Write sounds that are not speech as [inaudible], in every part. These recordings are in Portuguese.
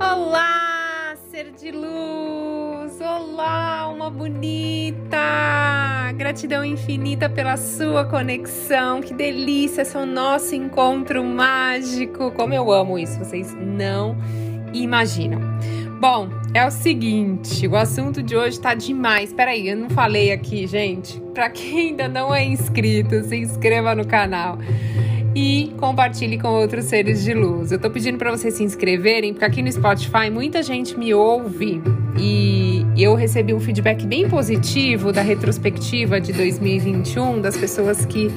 Olá, ser de luz! Olá, uma bonita! Gratidão infinita pela sua conexão. Que delícia esse é o nosso encontro mágico. Como eu amo isso, vocês não imaginam. Bom, é o seguinte, o assunto de hoje tá demais. Peraí, eu não falei aqui, gente. Para quem ainda não é inscrito, se inscreva no canal e compartilhe com outros seres de luz. Eu tô pedindo para vocês se inscreverem, porque aqui no Spotify muita gente me ouve e eu recebi um feedback bem positivo da retrospectiva de 2021 das pessoas que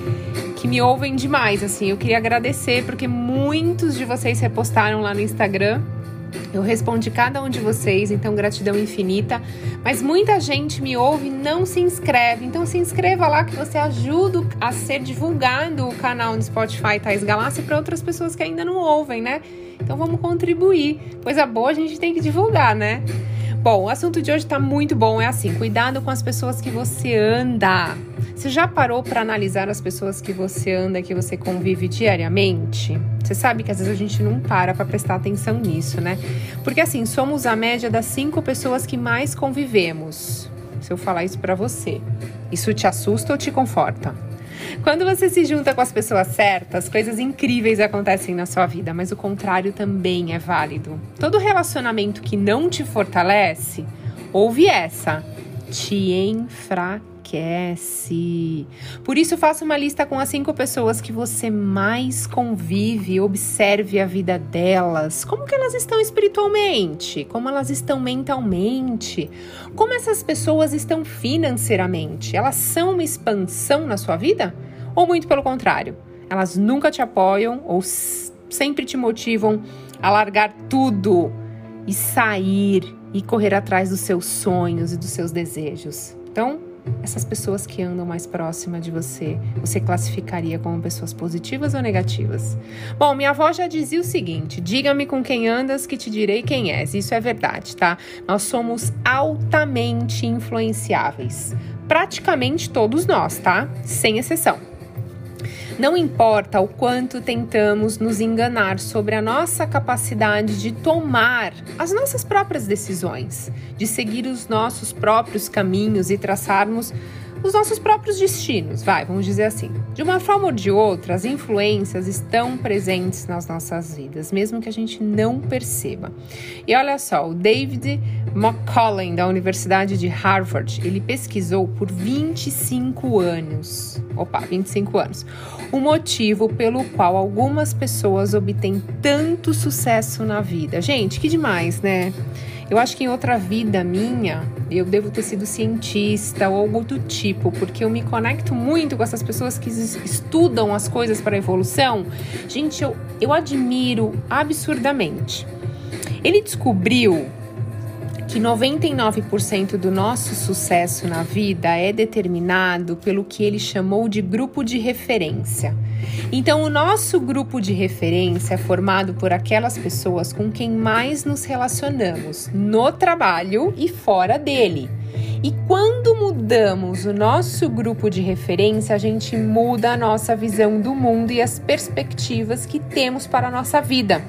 que me ouvem demais, assim. Eu queria agradecer porque muitos de vocês repostaram lá no Instagram eu respondi cada um de vocês, então gratidão infinita. Mas muita gente me ouve e não se inscreve. Então se inscreva lá que você ajuda a ser divulgado o canal no Spotify Thais Galáxia para outras pessoas que ainda não ouvem, né? Então vamos contribuir. Coisa boa a gente tem que divulgar, né? Bom, o assunto de hoje tá muito bom. É assim: cuidado com as pessoas que você anda. Você já parou para analisar as pessoas que você anda, que você convive diariamente? Você sabe que às vezes a gente não para para prestar atenção nisso, né? Porque assim, somos a média das cinco pessoas que mais convivemos. Se eu falar isso para você, isso te assusta ou te conforta? Quando você se junta com as pessoas certas, coisas incríveis acontecem na sua vida, mas o contrário também é válido. Todo relacionamento que não te fortalece, ouve essa, te enfraquece esquece. Por isso, faça uma lista com as cinco pessoas que você mais convive, observe a vida delas, como que elas estão espiritualmente, como elas estão mentalmente, como essas pessoas estão financeiramente. Elas são uma expansão na sua vida? Ou muito pelo contrário? Elas nunca te apoiam ou sempre te motivam a largar tudo e sair e correr atrás dos seus sonhos e dos seus desejos. Então, essas pessoas que andam mais próxima de você, você classificaria como pessoas positivas ou negativas? Bom, minha avó já dizia o seguinte: diga-me com quem andas que te direi quem és. Isso é verdade, tá? Nós somos altamente influenciáveis. Praticamente todos nós, tá? Sem exceção. Não importa o quanto tentamos nos enganar sobre a nossa capacidade de tomar as nossas próprias decisões, de seguir os nossos próprios caminhos e traçarmos os nossos próprios destinos, vai, vamos dizer assim. De uma forma ou de outra, as influências estão presentes nas nossas vidas, mesmo que a gente não perceba. E olha só, o David McCollum, da Universidade de Harvard, ele pesquisou por 25 anos, opa, 25 anos, o motivo pelo qual algumas pessoas obtêm tanto sucesso na vida. Gente, que demais, né? Eu acho que em outra vida minha, eu devo ter sido cientista ou algo do tipo, porque eu me conecto muito com essas pessoas que estudam as coisas para a evolução. Gente, eu, eu admiro absurdamente. Ele descobriu que 99% do nosso sucesso na vida é determinado pelo que ele chamou de grupo de referência. Então, o nosso grupo de referência é formado por aquelas pessoas com quem mais nos relacionamos no trabalho e fora dele. E quando mudamos o nosso grupo de referência, a gente muda a nossa visão do mundo e as perspectivas que temos para a nossa vida.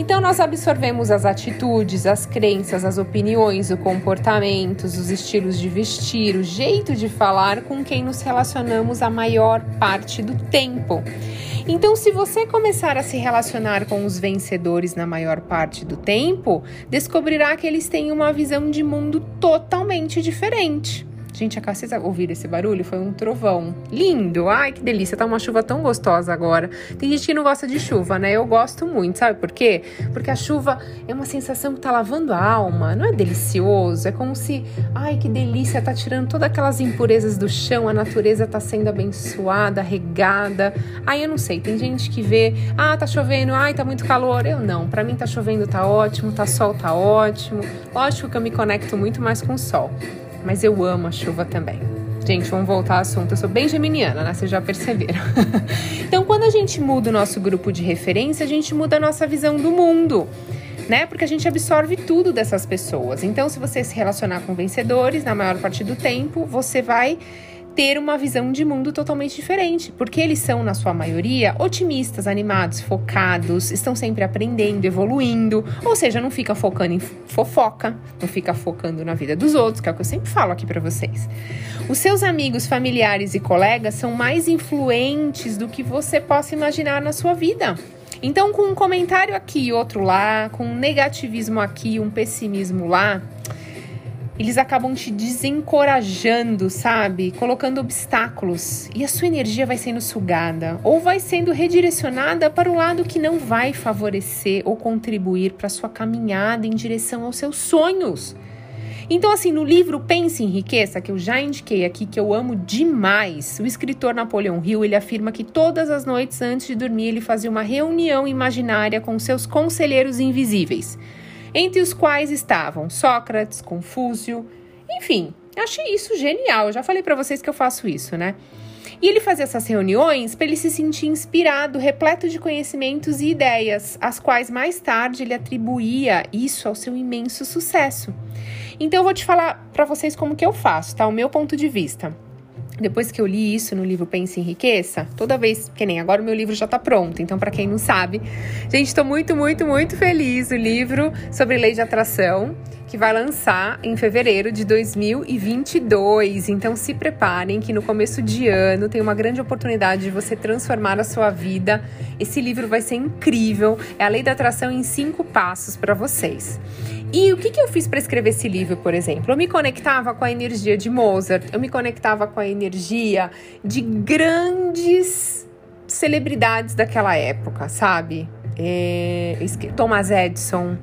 Então, nós absorvemos as atitudes, as crenças, as opiniões, os comportamentos, os estilos de vestir, o jeito de falar com quem nos relacionamos a maior parte do tempo. Então, se você começar a se relacionar com os vencedores na maior parte do tempo, descobrirá que eles têm uma visão de mundo totalmente diferente. Gente, a vocês ouviram esse barulho? Foi um trovão. Lindo! Ai, que delícia! Tá uma chuva tão gostosa agora. Tem gente que não gosta de chuva, né? Eu gosto muito, sabe por quê? Porque a chuva é uma sensação que tá lavando a alma. Não é delicioso? É como se, ai, que delícia! Tá tirando todas aquelas impurezas do chão, a natureza tá sendo abençoada, regada. Ai, eu não sei. Tem gente que vê, ah, tá chovendo, ai, tá muito calor. Eu não. Para mim tá chovendo, tá ótimo, tá sol, tá ótimo. Lógico que eu me conecto muito mais com o sol mas eu amo a chuva também. Gente, vamos voltar ao assunto. Eu sou bem geminiana, né? Vocês já perceberam. [laughs] então, quando a gente muda o nosso grupo de referência, a gente muda a nossa visão do mundo. Né? Porque a gente absorve tudo dessas pessoas. Então, se você se relacionar com vencedores na maior parte do tempo, você vai ter uma visão de mundo totalmente diferente, porque eles são, na sua maioria, otimistas, animados, focados, estão sempre aprendendo, evoluindo, ou seja, não fica focando em fofoca, não fica focando na vida dos outros, que é o que eu sempre falo aqui para vocês. Os seus amigos, familiares e colegas são mais influentes do que você possa imaginar na sua vida. Então, com um comentário aqui e outro lá, com um negativismo aqui, um pessimismo lá, eles acabam te desencorajando, sabe? Colocando obstáculos. E a sua energia vai sendo sugada ou vai sendo redirecionada para o lado que não vai favorecer ou contribuir para sua caminhada em direção aos seus sonhos. Então, assim, no livro Pense em Riqueza, que eu já indiquei aqui, que eu amo demais, o escritor Napoleão Hill, ele afirma que todas as noites antes de dormir ele fazia uma reunião imaginária com seus conselheiros invisíveis entre os quais estavam Sócrates, Confúcio, enfim, achei isso genial. Eu já falei para vocês que eu faço isso, né? E ele fazia essas reuniões para ele se sentir inspirado, repleto de conhecimentos e ideias, as quais mais tarde ele atribuía isso ao seu imenso sucesso. Então eu vou te falar para vocês como que eu faço, tá? O meu ponto de vista depois que eu li isso no livro Pense em Riqueza, toda vez, que nem agora o meu livro já tá pronto, então para quem não sabe, gente, estou muito, muito, muito feliz. O livro sobre lei de atração que vai lançar em fevereiro de 2022. Então se preparem que no começo de ano tem uma grande oportunidade de você transformar a sua vida. Esse livro vai ser incrível. É a lei da atração em cinco passos para vocês. E o que, que eu fiz para escrever esse livro, por exemplo? Eu me conectava com a energia de Mozart, eu me conectava com a energia de grandes celebridades daquela época, sabe? É, Thomas Edison,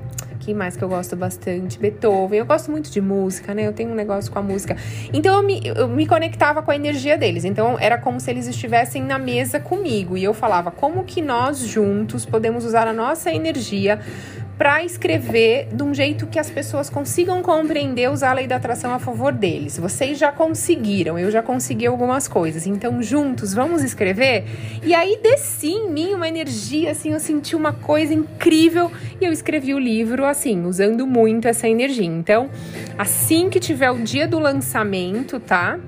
quem mais que eu gosto bastante? Beethoven. Eu gosto muito de música, né? Eu tenho um negócio com a música. Então eu me, eu me conectava com a energia deles. Então era como se eles estivessem na mesa comigo. E eu falava como que nós juntos podemos usar a nossa energia para escrever de um jeito que as pessoas consigam compreender, usar a lei da atração a favor deles. Vocês já conseguiram, eu já consegui algumas coisas. Então, juntos, vamos escrever? E aí desci em mim uma energia, assim, eu senti uma coisa incrível e eu escrevi o livro, assim, usando muito essa energia. Então, assim que tiver o dia do lançamento, tá?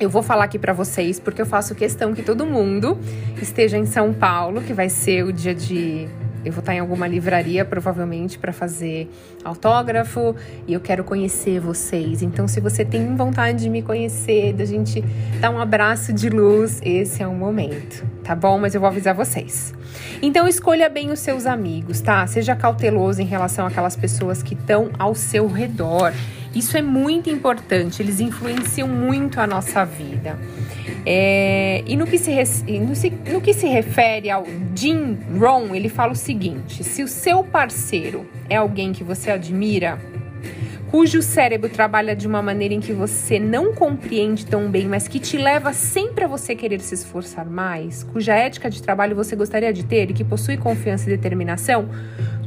Eu vou falar aqui para vocês porque eu faço questão que todo mundo esteja em São Paulo, que vai ser o dia de eu vou estar em alguma livraria provavelmente para fazer autógrafo e eu quero conhecer vocês. Então, se você tem vontade de me conhecer, da gente dar um abraço de luz, esse é o momento, tá bom? Mas eu vou avisar vocês. Então, escolha bem os seus amigos, tá? Seja cauteloso em relação àquelas pessoas que estão ao seu redor. Isso é muito importante, eles influenciam muito a nossa vida. É, e no que, se, no, no que se refere ao Jim Rohn, ele fala o seguinte: se o seu parceiro é alguém que você admira, cujo cérebro trabalha de uma maneira em que você não compreende tão bem, mas que te leva sempre a você querer se esforçar mais, cuja ética de trabalho você gostaria de ter e que possui confiança e determinação,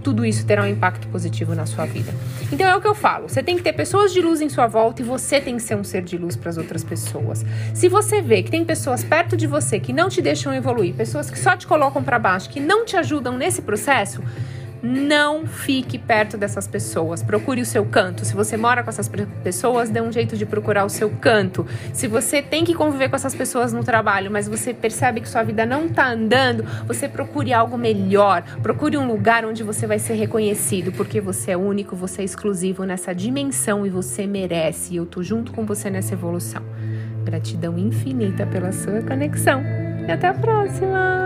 tudo isso terá um impacto positivo na sua vida. Então é o que eu falo, você tem que ter pessoas de luz em sua volta e você tem que ser um ser de luz para as outras pessoas. Se você vê que tem pessoas perto de você que não te deixam evoluir, pessoas que só te colocam para baixo, que não te ajudam nesse processo, não fique perto dessas pessoas. Procure o seu canto. Se você mora com essas pessoas, dê um jeito de procurar o seu canto. Se você tem que conviver com essas pessoas no trabalho, mas você percebe que sua vida não está andando, você procure algo melhor. Procure um lugar onde você vai ser reconhecido, porque você é único, você é exclusivo nessa dimensão e você merece. E eu tô junto com você nessa evolução. Gratidão infinita pela sua conexão. E até a próxima!